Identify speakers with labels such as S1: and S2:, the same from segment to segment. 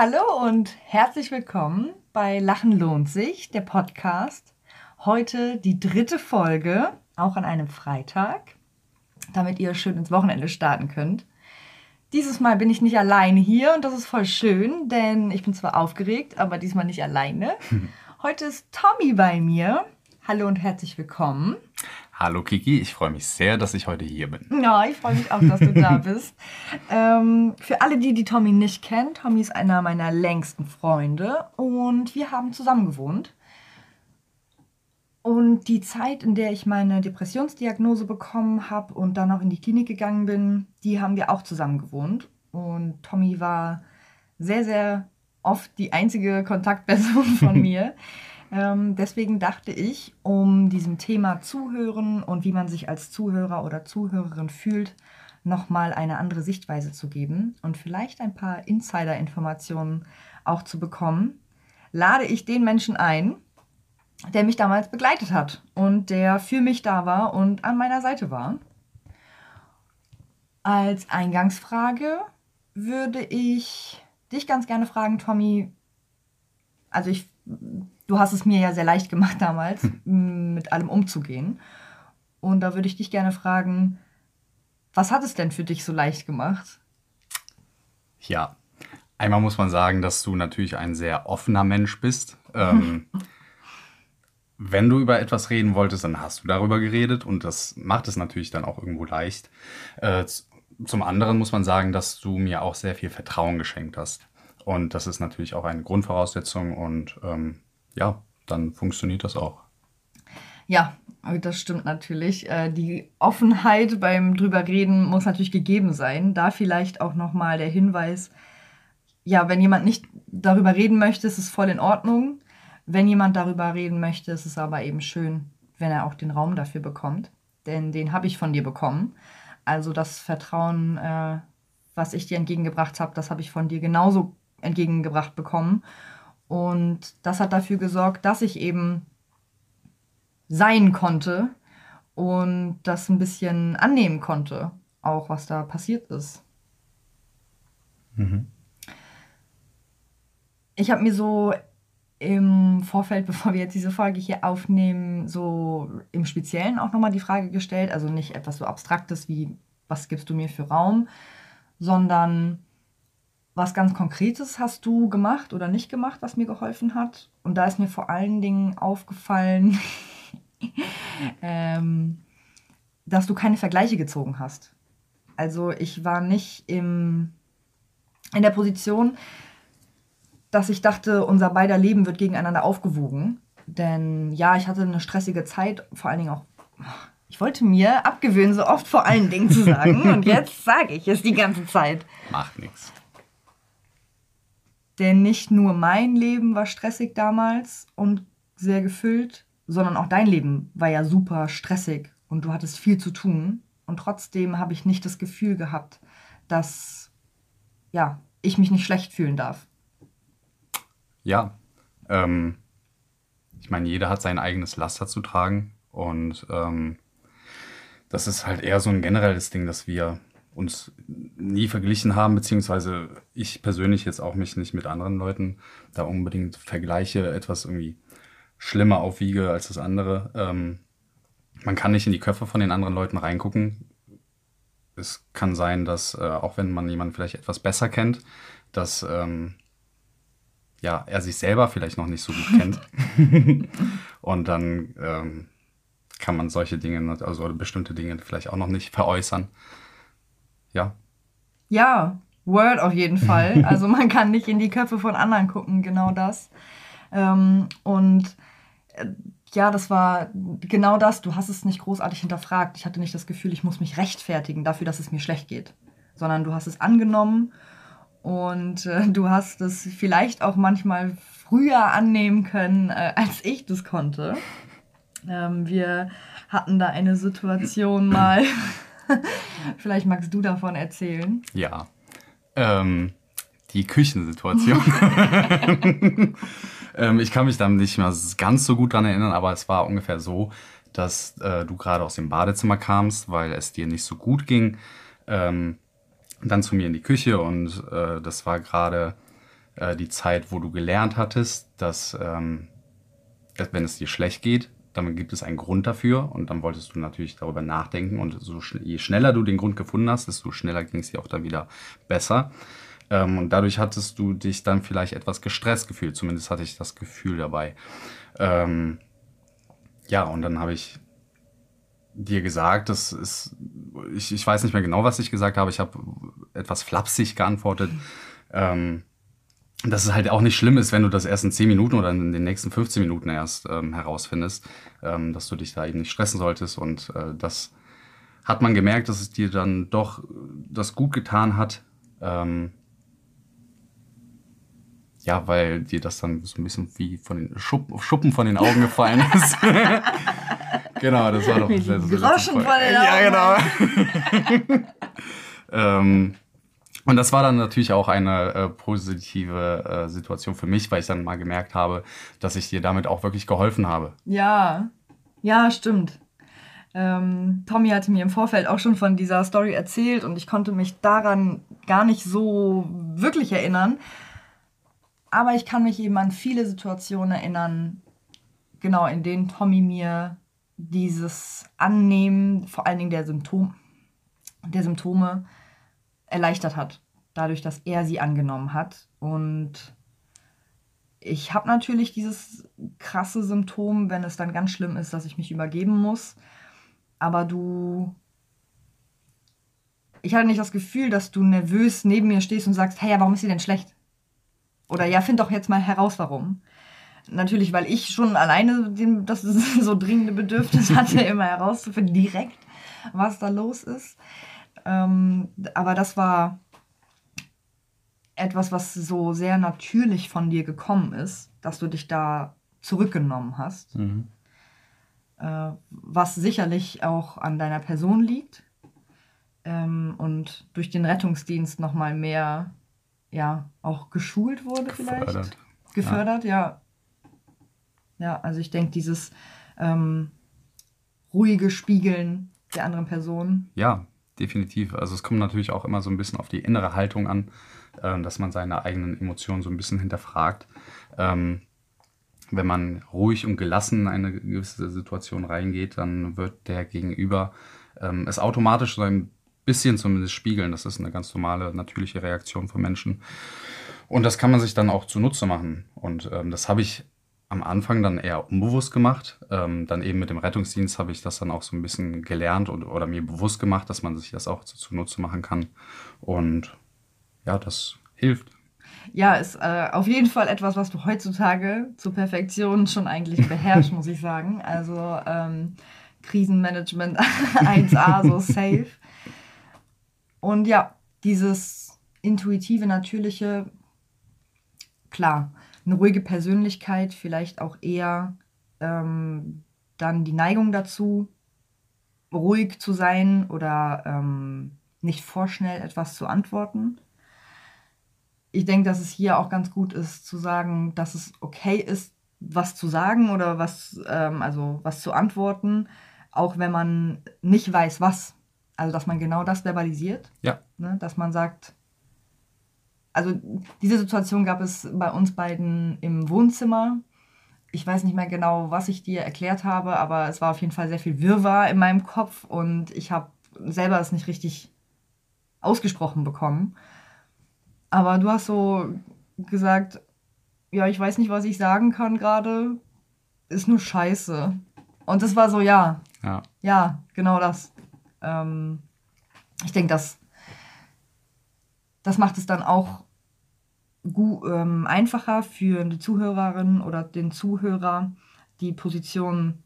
S1: Hallo und herzlich willkommen bei Lachen lohnt sich, der Podcast. Heute die dritte Folge, auch an einem Freitag, damit ihr schön ins Wochenende starten könnt. Dieses Mal bin ich nicht alleine hier und das ist voll schön, denn ich bin zwar aufgeregt, aber diesmal nicht alleine. Heute ist Tommy bei mir. Hallo und herzlich willkommen.
S2: Hallo Kiki, ich freue mich sehr, dass ich heute hier bin.
S1: Ja, ich freue mich auch, dass du da bist. Ähm, für alle, die die Tommy nicht kennen, Tommy ist einer meiner längsten Freunde und wir haben zusammen gewohnt. Und die Zeit, in der ich meine Depressionsdiagnose bekommen habe und dann auch in die Klinik gegangen bin, die haben wir auch zusammen gewohnt. Und Tommy war sehr, sehr oft die einzige Kontaktperson von mir. Ähm, deswegen dachte ich, um diesem Thema Zuhören und wie man sich als Zuhörer oder Zuhörerin fühlt, nochmal eine andere Sichtweise zu geben und vielleicht ein paar Insider-Informationen auch zu bekommen, lade ich den Menschen ein, der mich damals begleitet hat und der für mich da war und an meiner Seite war. Als Eingangsfrage würde ich dich ganz gerne fragen, Tommy. Also ich du hast es mir ja sehr leicht gemacht damals, hm. mit allem umzugehen. Und da würde ich dich gerne fragen, was hat es denn für dich so leicht gemacht?
S2: Ja, einmal muss man sagen, dass du natürlich ein sehr offener Mensch bist. Ähm, wenn du über etwas reden wolltest, dann hast du darüber geredet und das macht es natürlich dann auch irgendwo leicht. Äh, zum anderen muss man sagen, dass du mir auch sehr viel Vertrauen geschenkt hast. Und das ist natürlich auch eine Grundvoraussetzung und ähm, ja, dann funktioniert das auch.
S1: Ja, das stimmt natürlich. Äh, die Offenheit beim drüber reden muss natürlich gegeben sein. Da vielleicht auch nochmal der Hinweis, ja, wenn jemand nicht darüber reden möchte, ist es voll in Ordnung. Wenn jemand darüber reden möchte, ist es aber eben schön, wenn er auch den Raum dafür bekommt. Denn den habe ich von dir bekommen. Also das Vertrauen, äh, was ich dir entgegengebracht habe, das habe ich von dir genauso entgegengebracht bekommen. Und das hat dafür gesorgt, dass ich eben sein konnte und das ein bisschen annehmen konnte, auch was da passiert ist. Mhm. Ich habe mir so im Vorfeld, bevor wir jetzt diese Folge hier aufnehmen, so im Speziellen auch nochmal die Frage gestellt, also nicht etwas so Abstraktes wie, was gibst du mir für Raum, sondern was ganz Konkretes hast du gemacht oder nicht gemacht, was mir geholfen hat? Und da ist mir vor allen Dingen aufgefallen, ähm, dass du keine Vergleiche gezogen hast. Also ich war nicht im, in der Position, dass ich dachte, unser beider Leben wird gegeneinander aufgewogen. Denn ja, ich hatte eine stressige Zeit, vor allen Dingen auch. Ich wollte mir abgewöhnen, so oft vor allen Dingen zu sagen. und jetzt sage ich es die ganze Zeit.
S2: Macht nichts.
S1: Denn nicht nur mein Leben war stressig damals und sehr gefüllt, sondern auch dein Leben war ja super stressig und du hattest viel zu tun. Und trotzdem habe ich nicht das Gefühl gehabt, dass ja, ich mich nicht schlecht fühlen darf.
S2: Ja, ähm, ich meine, jeder hat sein eigenes Laster zu tragen und ähm, das ist halt eher so ein generelles Ding, dass wir uns nie verglichen haben, beziehungsweise ich persönlich jetzt auch mich nicht mit anderen Leuten da unbedingt vergleiche, etwas irgendwie schlimmer aufwiege als das andere. Ähm, man kann nicht in die Köpfe von den anderen Leuten reingucken. Es kann sein, dass äh, auch wenn man jemanden vielleicht etwas besser kennt, dass ähm, ja, er sich selber vielleicht noch nicht so gut kennt. Und dann ähm, kann man solche Dinge, also bestimmte Dinge vielleicht auch noch nicht veräußern ja.
S1: Ja, Word auf jeden Fall. Also man kann nicht in die Köpfe von anderen gucken, genau das. Ähm, und äh, ja, das war genau das. Du hast es nicht großartig hinterfragt. Ich hatte nicht das Gefühl, ich muss mich rechtfertigen dafür, dass es mir schlecht geht, sondern du hast es angenommen und äh, du hast es vielleicht auch manchmal früher annehmen können, äh, als ich das konnte. Ähm, wir hatten da eine Situation mal. Vielleicht magst du davon erzählen.
S2: Ja. Ähm, die Küchensituation. ähm, ich kann mich da nicht mehr ganz so gut dran erinnern, aber es war ungefähr so, dass äh, du gerade aus dem Badezimmer kamst, weil es dir nicht so gut ging. Ähm, dann zu mir in die Küche und äh, das war gerade äh, die Zeit, wo du gelernt hattest, dass, ähm, dass wenn es dir schlecht geht, dann gibt es einen Grund dafür und dann wolltest du natürlich darüber nachdenken und so, je schneller du den Grund gefunden hast, desto schneller ging es dir auch dann wieder besser. Ähm, und dadurch hattest du dich dann vielleicht etwas gestresst gefühlt, zumindest hatte ich das Gefühl dabei. Ähm, ja, und dann habe ich dir gesagt, das ist, ich, ich weiß nicht mehr genau, was ich gesagt habe, ich habe etwas flapsig geantwortet. Ähm, dass es halt auch nicht schlimm ist, wenn du das erst in 10 Minuten oder in den nächsten 15 Minuten erst ähm, herausfindest, ähm, dass du dich da eben nicht stressen solltest. Und äh, das hat man gemerkt, dass es dir dann doch das gut getan hat. Ähm, ja, weil dir das dann so ein bisschen wie von den Schuppen, Schuppen von den Augen gefallen ist. genau, das war doch das letzte Groschen von den Augen. Ja, genau. ähm, und das war dann natürlich auch eine äh, positive äh, Situation für mich, weil ich dann mal gemerkt habe, dass ich dir damit auch wirklich geholfen habe.
S1: Ja, ja, stimmt. Ähm, Tommy hatte mir im Vorfeld auch schon von dieser Story erzählt und ich konnte mich daran gar nicht so wirklich erinnern. Aber ich kann mich eben an viele Situationen erinnern, genau in denen Tommy mir dieses Annehmen, vor allen Dingen der, Symptom, der Symptome, erleichtert hat, dadurch, dass er sie angenommen hat. Und ich habe natürlich dieses krasse Symptom, wenn es dann ganz schlimm ist, dass ich mich übergeben muss. Aber du. Ich hatte nicht das Gefühl, dass du nervös neben mir stehst und sagst, hey, ja, warum ist sie denn schlecht? Oder ja, find doch jetzt mal heraus, warum. Natürlich, weil ich schon alleine den, das so dringende Bedürfnis hatte, immer herauszufinden, direkt, was da los ist. Ähm, aber das war etwas, was so sehr natürlich von dir gekommen ist, dass du dich da zurückgenommen hast. Mhm. Äh, was sicherlich auch an deiner Person liegt ähm, und durch den Rettungsdienst nochmal mehr, ja, auch geschult wurde Gefördert. vielleicht. Gefördert, ja. Ja, ja also ich denke, dieses ähm, ruhige Spiegeln der anderen Person.
S2: Ja, definitiv. Also es kommt natürlich auch immer so ein bisschen auf die innere Haltung an, äh, dass man seine eigenen Emotionen so ein bisschen hinterfragt. Ähm, wenn man ruhig und gelassen in eine gewisse Situation reingeht, dann wird der Gegenüber ähm, es automatisch so ein bisschen zumindest spiegeln. Das ist eine ganz normale, natürliche Reaktion von Menschen. Und das kann man sich dann auch zunutze machen. Und ähm, das habe ich am Anfang dann eher unbewusst gemacht. Ähm, dann eben mit dem Rettungsdienst habe ich das dann auch so ein bisschen gelernt und, oder mir bewusst gemacht, dass man sich das auch zunutze machen kann. Und ja, das hilft.
S1: Ja, ist äh, auf jeden Fall etwas, was du heutzutage zur Perfektion schon eigentlich beherrschst, muss ich sagen. Also ähm, Krisenmanagement 1a, so safe. Und ja, dieses intuitive, natürliche, klar, eine ruhige Persönlichkeit, vielleicht auch eher ähm, dann die Neigung dazu, ruhig zu sein oder ähm, nicht vorschnell etwas zu antworten. Ich denke, dass es hier auch ganz gut ist zu sagen, dass es okay ist, was zu sagen oder was, ähm, also was zu antworten, auch wenn man nicht weiß, was. Also dass man genau das verbalisiert. Ja. Ne? Dass man sagt, also diese Situation gab es bei uns beiden im Wohnzimmer. Ich weiß nicht mehr genau, was ich dir erklärt habe, aber es war auf jeden Fall sehr viel Wirrwarr in meinem Kopf und ich habe selber es nicht richtig ausgesprochen bekommen. Aber du hast so gesagt, ja, ich weiß nicht, was ich sagen kann gerade. Ist nur Scheiße. Und das war so, ja. Ja. Ja, genau das. Ähm, ich denke, das, das macht es dann auch ähm, einfacher für die Zuhörerin oder den Zuhörer, die Position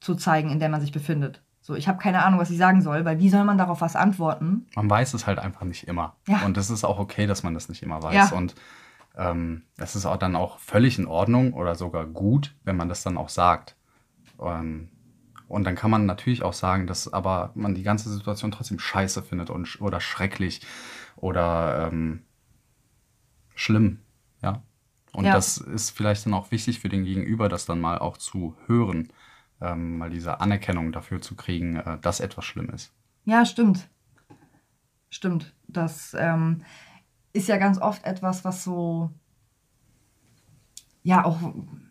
S1: zu zeigen, in der man sich befindet. So, ich habe keine Ahnung, was ich sagen soll, weil wie soll man darauf was antworten?
S2: Man weiß es halt einfach nicht immer. Ja. Und es ist auch okay, dass man das nicht immer weiß. Ja. Und ähm, das ist auch dann auch völlig in Ordnung oder sogar gut, wenn man das dann auch sagt. Ähm, und dann kann man natürlich auch sagen, dass aber man die ganze Situation trotzdem scheiße findet und, oder schrecklich oder ähm, schlimm. Ja. Und ja. das ist vielleicht dann auch wichtig für den Gegenüber, das dann mal auch zu hören, ähm, mal diese Anerkennung dafür zu kriegen, äh, dass etwas schlimm ist.
S1: Ja, stimmt. Stimmt. Das, ähm, ist ja ganz oft etwas, was so, ja, auch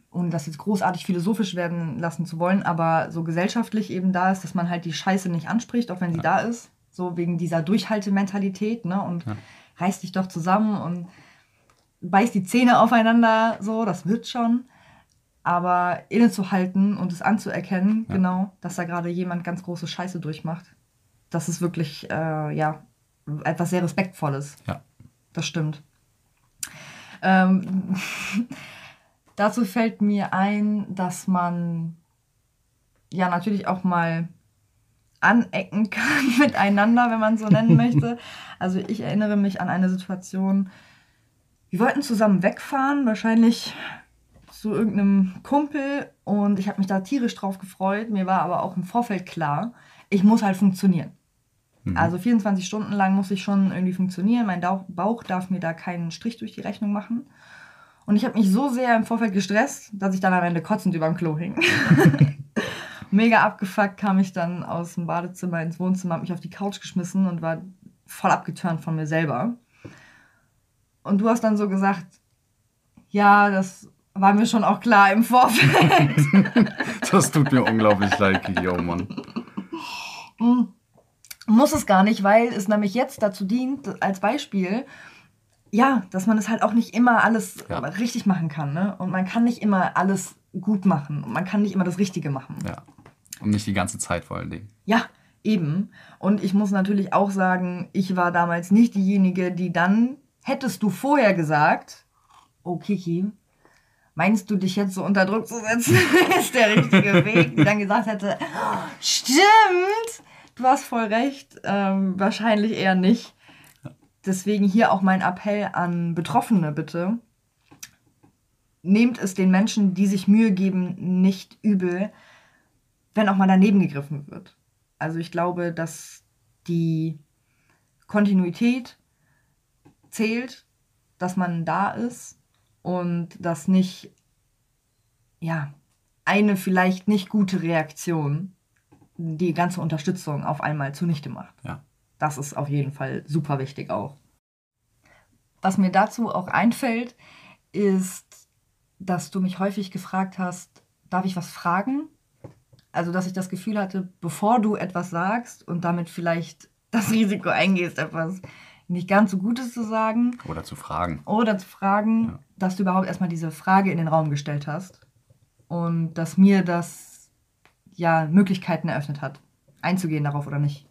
S1: ohne das jetzt großartig philosophisch werden lassen zu wollen, aber so gesellschaftlich eben da ist, dass man halt die Scheiße nicht anspricht, auch wenn sie ja. da ist. So wegen dieser Durchhaltementalität, ne? Und ja. reiß dich doch zusammen und beiß die Zähne aufeinander, so, das wird schon. Aber innezuhalten und es anzuerkennen, ja. genau, dass da gerade jemand ganz große Scheiße durchmacht, das ist wirklich, äh, ja, etwas sehr Respektvolles. Ja. Das stimmt. Ähm, dazu fällt mir ein, dass man ja natürlich auch mal anecken kann miteinander, wenn man so nennen möchte. Also ich erinnere mich an eine Situation, wir wollten zusammen wegfahren, wahrscheinlich zu irgendeinem Kumpel und ich habe mich da tierisch drauf gefreut. Mir war aber auch im Vorfeld klar, ich muss halt funktionieren. Mhm. Also 24 Stunden lang muss ich schon irgendwie funktionieren. Mein Bauch darf mir da keinen Strich durch die Rechnung machen. Und ich habe mich so sehr im Vorfeld gestresst, dass ich dann am Ende kotzend über dem Klo hing. Mega abgefuckt kam ich dann aus dem Badezimmer ins Wohnzimmer, habe mich auf die Couch geschmissen und war voll abgeturnt von mir selber. Und du hast dann so gesagt, ja, das war mir schon auch klar im Vorfeld.
S2: das tut mir unglaublich leid, yo, Mann.
S1: Mm, muss es gar nicht, weil es nämlich jetzt dazu dient, als Beispiel, ja, dass man es halt auch nicht immer alles ja. richtig machen kann. Ne? Und man kann nicht immer alles gut machen. Und man kann nicht immer das Richtige machen.
S2: Ja. Und nicht die ganze Zeit vor allen Dingen.
S1: Ja, eben. Und ich muss natürlich auch sagen, ich war damals nicht diejenige, die dann Hättest du vorher gesagt, oh Kiki, meinst du dich jetzt so unter Druck zu setzen, ist der richtige Weg, die dann gesagt hätte, stimmt, du hast voll recht, ähm, wahrscheinlich eher nicht. Deswegen hier auch mein Appell an Betroffene bitte. Nehmt es den Menschen, die sich Mühe geben, nicht übel, wenn auch mal daneben gegriffen wird. Also ich glaube, dass die Kontinuität zählt, dass man da ist und dass nicht, ja, eine vielleicht nicht gute Reaktion die ganze Unterstützung auf einmal zunichte macht. Ja. Das ist auf jeden Fall super wichtig auch. Was mir dazu auch einfällt, ist, dass du mich häufig gefragt hast, darf ich was fragen? Also, dass ich das Gefühl hatte, bevor du etwas sagst und damit vielleicht das Risiko eingehst, etwas nicht ganz so Gutes zu sagen.
S2: Oder zu fragen.
S1: Oder zu fragen, ja. dass du überhaupt erstmal diese Frage in den Raum gestellt hast. Und dass mir das ja Möglichkeiten eröffnet hat, einzugehen darauf oder nicht.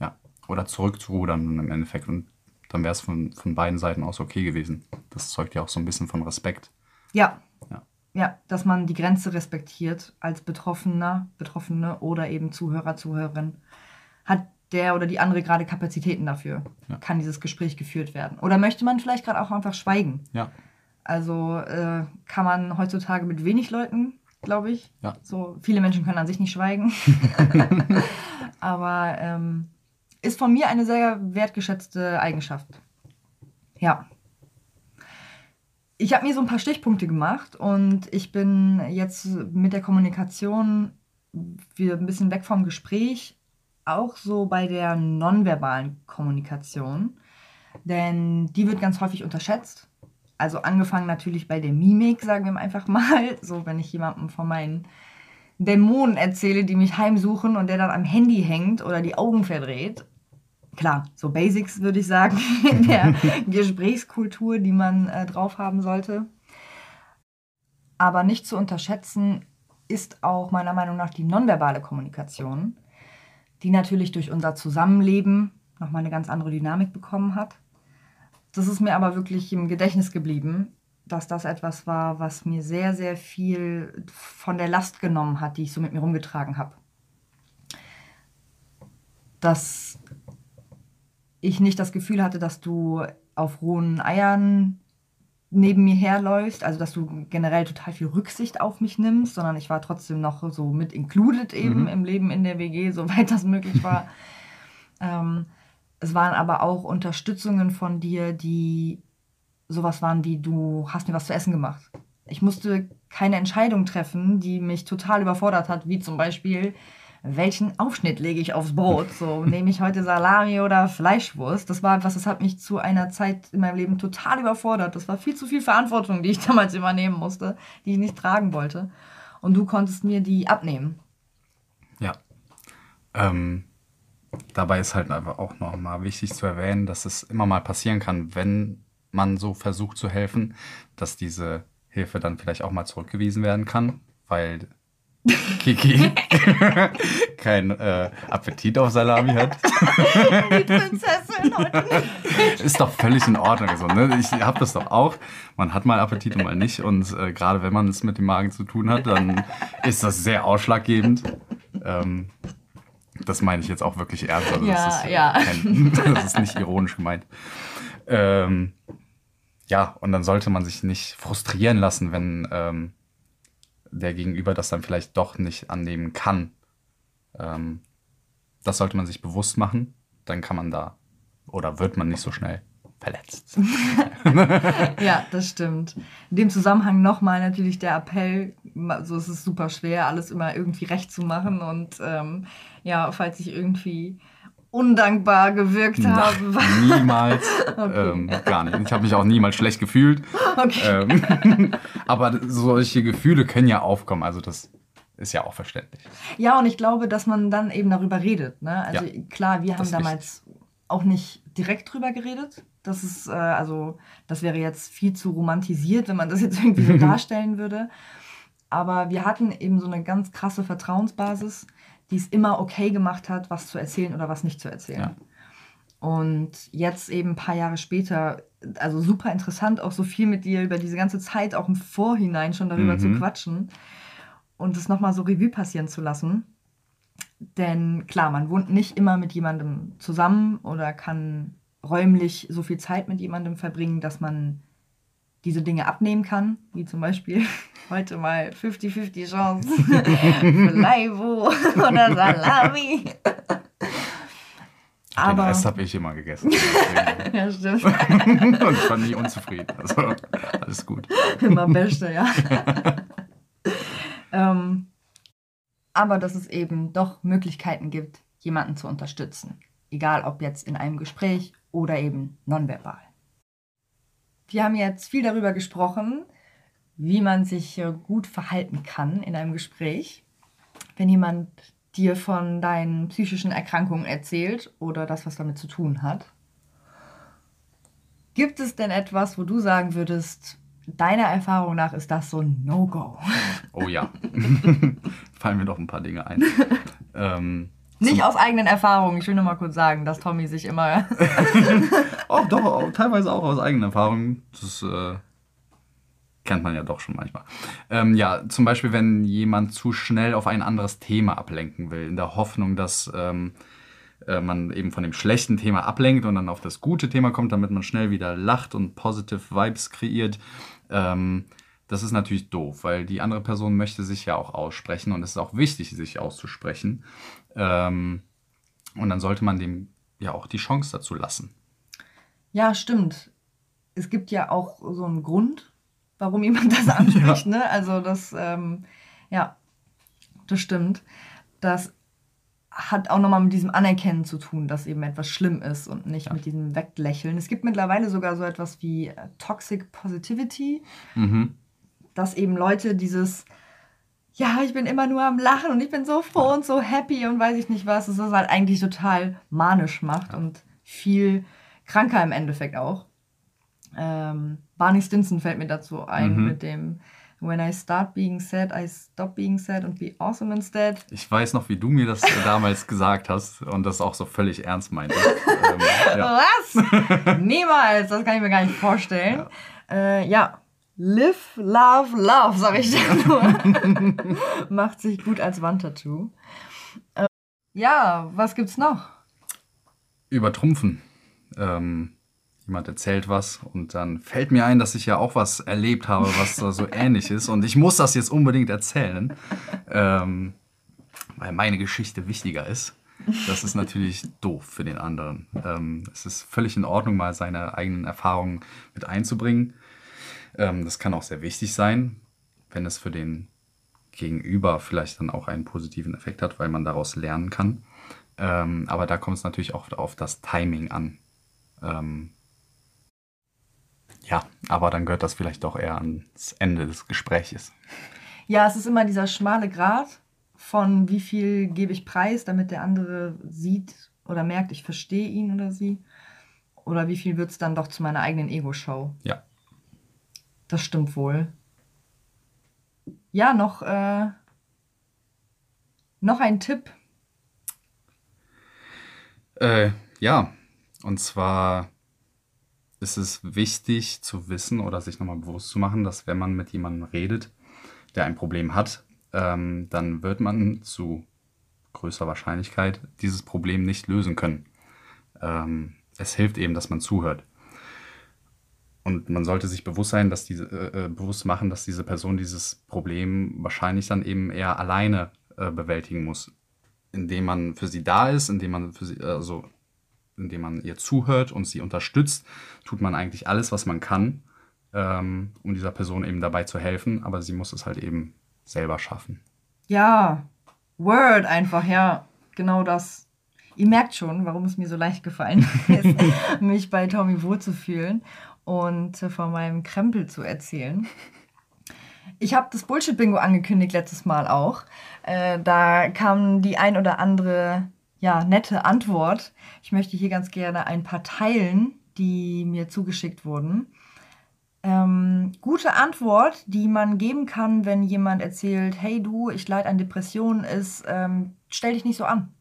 S2: Ja, oder zurückzurudern im Endeffekt. Und dann wäre es von, von beiden Seiten aus okay gewesen. Das zeugt ja auch so ein bisschen von Respekt.
S1: Ja. Ja, ja dass man die Grenze respektiert als Betroffener, Betroffene oder eben Zuhörer, Zuhörerin. Hat der oder die andere gerade Kapazitäten dafür? Ja. Kann dieses Gespräch geführt werden? Oder möchte man vielleicht gerade auch einfach schweigen? Ja. Also äh, kann man heutzutage mit wenig Leuten, glaube ich. Ja. So viele Menschen können an sich nicht schweigen. Aber ähm, ist von mir eine sehr wertgeschätzte Eigenschaft. Ja. Ich habe mir so ein paar Stichpunkte gemacht und ich bin jetzt mit der Kommunikation wieder ein bisschen weg vom Gespräch auch so bei der nonverbalen Kommunikation, denn die wird ganz häufig unterschätzt. Also angefangen natürlich bei der Mimik, sagen wir einfach mal. So, wenn ich jemandem von meinen Dämonen erzähle, die mich heimsuchen und der dann am Handy hängt oder die Augen verdreht. Klar, so Basics würde ich sagen in der Gesprächskultur, die man äh, drauf haben sollte. Aber nicht zu unterschätzen ist auch meiner Meinung nach die nonverbale Kommunikation die natürlich durch unser Zusammenleben nochmal eine ganz andere Dynamik bekommen hat. Das ist mir aber wirklich im Gedächtnis geblieben, dass das etwas war, was mir sehr, sehr viel von der Last genommen hat, die ich so mit mir rumgetragen habe. Dass ich nicht das Gefühl hatte, dass du auf rohen Eiern neben mir herläufst, also dass du generell total viel Rücksicht auf mich nimmst, sondern ich war trotzdem noch so mit included eben mhm. im Leben in der WG, soweit das möglich war. ähm, es waren aber auch Unterstützungen von dir, die sowas waren wie, du hast mir was zu essen gemacht. Ich musste keine Entscheidung treffen, die mich total überfordert hat, wie zum Beispiel, welchen Aufschnitt lege ich aufs Brot? So, nehme ich heute Salami oder Fleischwurst? Das war etwas, das hat mich zu einer Zeit in meinem Leben total überfordert. Das war viel zu viel Verantwortung, die ich damals übernehmen musste, die ich nicht tragen wollte. Und du konntest mir die abnehmen.
S2: Ja. Ähm, dabei ist halt einfach auch nochmal wichtig zu erwähnen, dass es immer mal passieren kann, wenn man so versucht zu helfen, dass diese Hilfe dann vielleicht auch mal zurückgewiesen werden kann, weil Kiki kein äh, Appetit auf Salami hat. Die Prinzessin heute. Ist doch völlig in Ordnung. So, ne? Ich habe das doch auch. Man hat mal Appetit und mal nicht. Und äh, gerade wenn man es mit dem Magen zu tun hat, dann ist das sehr ausschlaggebend. Ähm, das meine ich jetzt auch wirklich ernst. Also
S1: ja,
S2: das, ist,
S1: ja.
S2: Kein, das ist nicht ironisch gemeint. Ähm, ja, und dann sollte man sich nicht frustrieren lassen, wenn ähm, der Gegenüber das dann vielleicht doch nicht annehmen kann. Ähm, das sollte man sich bewusst machen. Dann kann man da oder wird man nicht so schnell verletzt.
S1: ja, das stimmt. In dem Zusammenhang nochmal natürlich der Appell, so es ist super schwer, alles immer irgendwie recht zu machen und ähm, ja, falls ich irgendwie undankbar gewirkt habe.
S2: niemals. okay. ähm, gar nicht. Ich habe mich auch niemals schlecht gefühlt. Okay. Ähm, aber solche Gefühle können ja aufkommen. Also das ist ja auch verständlich.
S1: Ja, und ich glaube, dass man dann eben darüber redet. Ne? Also ja, klar, wir haben damals wichtig. auch nicht direkt drüber geredet. Das ist, äh, also, das wäre jetzt viel zu romantisiert, wenn man das jetzt irgendwie so darstellen würde. Aber wir hatten eben so eine ganz krasse Vertrauensbasis die es immer okay gemacht hat, was zu erzählen oder was nicht zu erzählen. Ja. Und jetzt eben ein paar Jahre später, also super interessant, auch so viel mit dir über diese ganze Zeit, auch im Vorhinein schon darüber mhm. zu quatschen und es nochmal so Revue passieren zu lassen. Denn klar, man wohnt nicht immer mit jemandem zusammen oder kann räumlich so viel Zeit mit jemandem verbringen, dass man diese Dinge abnehmen kann, wie zum Beispiel heute mal 50-50 Chance für Leibo oder Salami.
S2: Aber Den Rest habe ich immer gegessen. ja, stimmt. Und ich war nie unzufrieden. Also alles gut.
S1: Immer Beste, ja. ähm, aber dass es eben doch Möglichkeiten gibt, jemanden zu unterstützen. Egal ob jetzt in einem Gespräch oder eben nonverbal. Wir haben jetzt viel darüber gesprochen, wie man sich gut verhalten kann in einem Gespräch. Wenn jemand dir von deinen psychischen Erkrankungen erzählt oder das, was damit zu tun hat. Gibt es denn etwas, wo du sagen würdest, deiner Erfahrung nach ist das so ein No-Go?
S2: Oh ja. Fallen mir doch ein paar Dinge ein. ähm,
S1: nicht aus eigenen Erfahrungen. Ich will nur mal kurz sagen, dass Tommy sich immer.
S2: oh, doch, auch, teilweise auch aus eigenen Erfahrungen. Das äh, kennt man ja doch schon manchmal. Ähm, ja, zum Beispiel, wenn jemand zu schnell auf ein anderes Thema ablenken will, in der Hoffnung, dass ähm, äh, man eben von dem schlechten Thema ablenkt und dann auf das gute Thema kommt, damit man schnell wieder lacht und positive Vibes kreiert. Ähm, das ist natürlich doof, weil die andere Person möchte sich ja auch aussprechen und es ist auch wichtig, sich auszusprechen. Ähm, und dann sollte man dem ja auch die Chance dazu lassen.
S1: Ja, stimmt. Es gibt ja auch so einen Grund, warum jemand das anspricht. ja. Ne? Also das, ähm, ja, das stimmt. Das hat auch nochmal mit diesem Anerkennen zu tun, dass eben etwas schlimm ist und nicht ja. mit diesem Weglächeln. Es gibt mittlerweile sogar so etwas wie äh, Toxic Positivity, mhm. dass eben Leute dieses ja, ich bin immer nur am Lachen und ich bin so froh und so happy und weiß ich nicht was, das halt eigentlich total manisch macht ja. und viel kranker im Endeffekt auch. Ähm, Barney Stinson fällt mir dazu ein mhm. mit dem When I start being sad, I stop being sad and be awesome instead.
S2: Ich weiß noch, wie du mir das damals gesagt hast und das auch so völlig ernst meintest.
S1: ähm, ja. Was? Niemals, das kann ich mir gar nicht vorstellen. Ja. Äh, ja. Live, love, love, sag ich dir nur. Macht sich gut als Wandtattoo. Äh, ja, was gibt's noch?
S2: Übertrumpfen. Ähm, jemand erzählt was und dann fällt mir ein, dass ich ja auch was erlebt habe, was da so ähnlich ist. Und ich muss das jetzt unbedingt erzählen, ähm, weil meine Geschichte wichtiger ist. Das ist natürlich doof für den anderen. Ähm, es ist völlig in Ordnung, mal seine eigenen Erfahrungen mit einzubringen. Ähm, das kann auch sehr wichtig sein, wenn es für den Gegenüber vielleicht dann auch einen positiven Effekt hat, weil man daraus lernen kann. Ähm, aber da kommt es natürlich auch auf das Timing an. Ähm, ja, aber dann gehört das vielleicht doch eher ans Ende des Gespräches.
S1: Ja, es ist immer dieser schmale Grat von wie viel gebe ich preis, damit der andere sieht oder merkt, ich verstehe ihn oder sie. Oder wie viel wird es dann doch zu meiner eigenen Ego-Show?
S2: Ja.
S1: Das stimmt wohl. Ja, noch, äh, noch ein Tipp.
S2: Äh, ja, und zwar ist es wichtig zu wissen oder sich nochmal bewusst zu machen, dass wenn man mit jemandem redet, der ein Problem hat, ähm, dann wird man zu größter Wahrscheinlichkeit dieses Problem nicht lösen können. Ähm, es hilft eben, dass man zuhört. Und man sollte sich bewusst sein, dass diese, äh, äh, bewusst machen, dass diese Person dieses Problem wahrscheinlich dann eben eher alleine äh, bewältigen muss. Indem man für sie da ist, indem man für sie, also indem man ihr zuhört und sie unterstützt, tut man eigentlich alles, was man kann, ähm, um dieser Person eben dabei zu helfen, aber sie muss es halt eben selber schaffen.
S1: Ja, Word einfach, ja, genau das. Ihr merkt schon, warum es mir so leicht gefallen ist, mich bei Tommy wohlzufühlen und äh, von meinem Krempel zu erzählen. Ich habe das Bullshit-Bingo angekündigt letztes Mal auch. Äh, da kam die ein oder andere ja, nette Antwort. Ich möchte hier ganz gerne ein paar teilen, die mir zugeschickt wurden. Ähm, gute Antwort, die man geben kann, wenn jemand erzählt, hey du, ich leide an Depressionen, ist, ähm, stell dich nicht so an.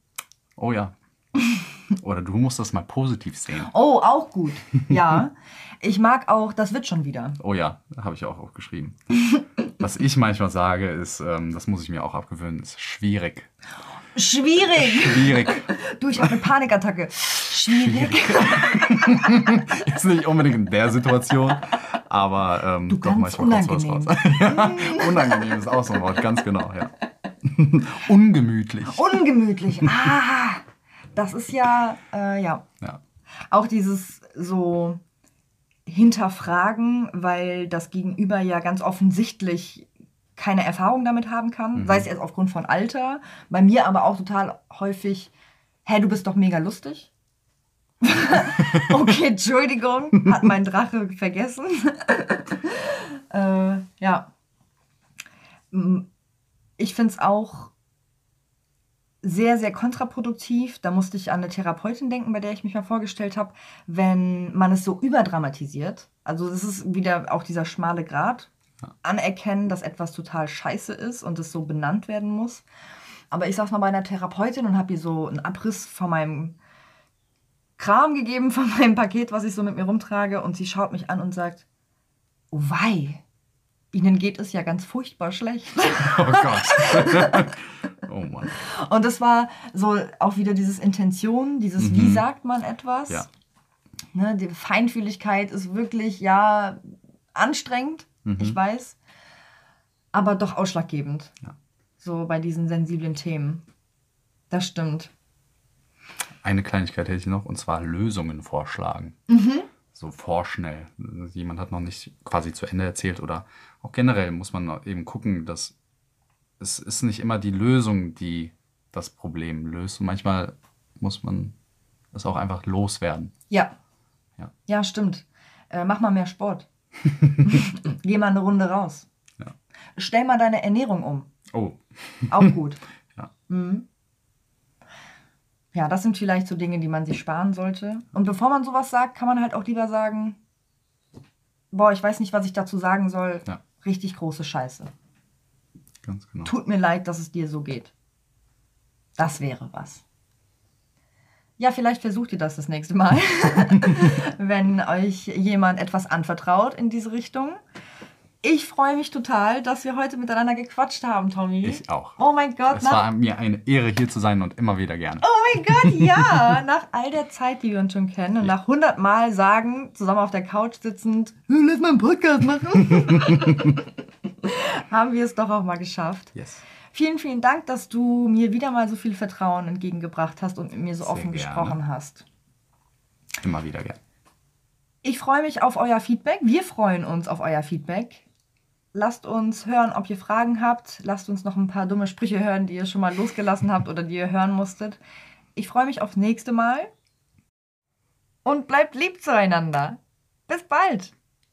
S2: Oh ja. Oder du musst das mal positiv sehen.
S1: Oh, auch gut. Ja. Ich mag auch, das wird schon wieder.
S2: Oh ja, habe ich auch aufgeschrieben. Was ich manchmal sage, ist, ähm, das muss ich mir auch abgewöhnen, ist schwierig.
S1: Schwierig.
S2: Schwierig.
S1: Du, ich habe eine Panikattacke. Schwierig.
S2: ist nicht unbedingt in der Situation, aber ähm,
S1: du
S2: doch manchmal
S1: unangenehm.
S2: kommt sowas raus. ja, unangenehm ist auch so ein Wort, ganz genau, ja. Ungemütlich.
S1: Ungemütlich. Ah, das ist ja, äh, ja.
S2: Ja.
S1: Auch dieses so hinterfragen, weil das Gegenüber ja ganz offensichtlich keine Erfahrung damit haben kann,
S2: Mhm.
S1: sei es jetzt aufgrund von Alter, bei mir aber auch total häufig, hä, du bist doch mega lustig. okay, Entschuldigung, hat mein Drache vergessen. äh, ja. Ich finde es auch sehr, sehr kontraproduktiv. Da musste ich an eine Therapeutin denken, bei der ich mich mal vorgestellt habe, wenn man es so überdramatisiert. Also das ist wieder auch dieser schmale Grat. Anerkennen, dass etwas total scheiße ist und es so benannt werden muss. Aber ich saß mal bei einer Therapeutin und habe ihr so einen Abriss von meinem Kram gegeben, von meinem Paket, was ich so mit mir rumtrage. Und sie schaut mich an und sagt, oh wei, Ihnen geht es ja ganz furchtbar schlecht.
S2: Oh Gott. oh Mann.
S1: Und das war so auch wieder dieses Intention, dieses wie sagt man etwas.
S2: Ja.
S1: Ne, die Feinfühligkeit ist wirklich, ja, anstrengend, ich weiß, aber doch ausschlaggebend.
S2: Ja.
S1: So bei diesen sensiblen Themen. Das stimmt.
S2: Eine Kleinigkeit hätte ich noch, und zwar Lösungen vorschlagen. So vorschnell. Jemand hat noch nicht quasi zu Ende erzählt oder auch generell muss man eben gucken, dass es ist nicht immer die Lösung, die das Problem löst. Und manchmal muss man es auch einfach loswerden.
S1: Ja.
S2: Ja.
S1: Ja, stimmt. Äh, mach mal mehr Sport. Geh mal eine Runde raus.
S2: Ja.
S1: Stell mal deine Ernährung um.
S2: Oh,
S1: Auch gut.
S2: Ja.
S1: Mhm. Ja, das sind vielleicht so Dinge, die man sich sparen sollte. Und bevor man sowas sagt, kann man halt auch lieber sagen, boah, ich weiß nicht, was ich dazu sagen soll.
S2: Ja.
S1: Richtig große Scheiße.
S2: Ganz genau.
S1: Tut mir leid, dass es dir so geht. Das wäre was. Ja, vielleicht versucht ihr das das nächste Mal, wenn euch jemand etwas anvertraut in diese Richtung. Ich freue mich total, dass wir heute miteinander gequatscht haben, Tommy.
S2: Ich auch.
S1: Oh mein Gott,
S2: Es
S1: nach
S2: war mir eine Ehre, hier zu sein und immer wieder gerne.
S1: Oh mein Gott, ja! Nach all der Zeit, die wir uns schon kennen und nach 100 Mal sagen, zusammen auf der Couch sitzend, "Hey, lass mal einen Podcast machen, haben wir es doch auch mal geschafft.
S2: Yes.
S1: Vielen, vielen Dank, dass du mir wieder mal so viel Vertrauen entgegengebracht hast und mit mir so
S2: Sehr
S1: offen
S2: gerne.
S1: gesprochen hast.
S2: Immer wieder gerne.
S1: Ich freue mich auf euer Feedback. Wir freuen uns auf euer Feedback. lasst uns hören, ob ihr Fragen habt. Lasst uns noch ein paar dumme Sprüche hören, die ihr schon mal losgelassen habt oder die ihr hören musstet. Ich freue mich aufs nächste Mal. Und bleibt lieb zueinander. Bis bald.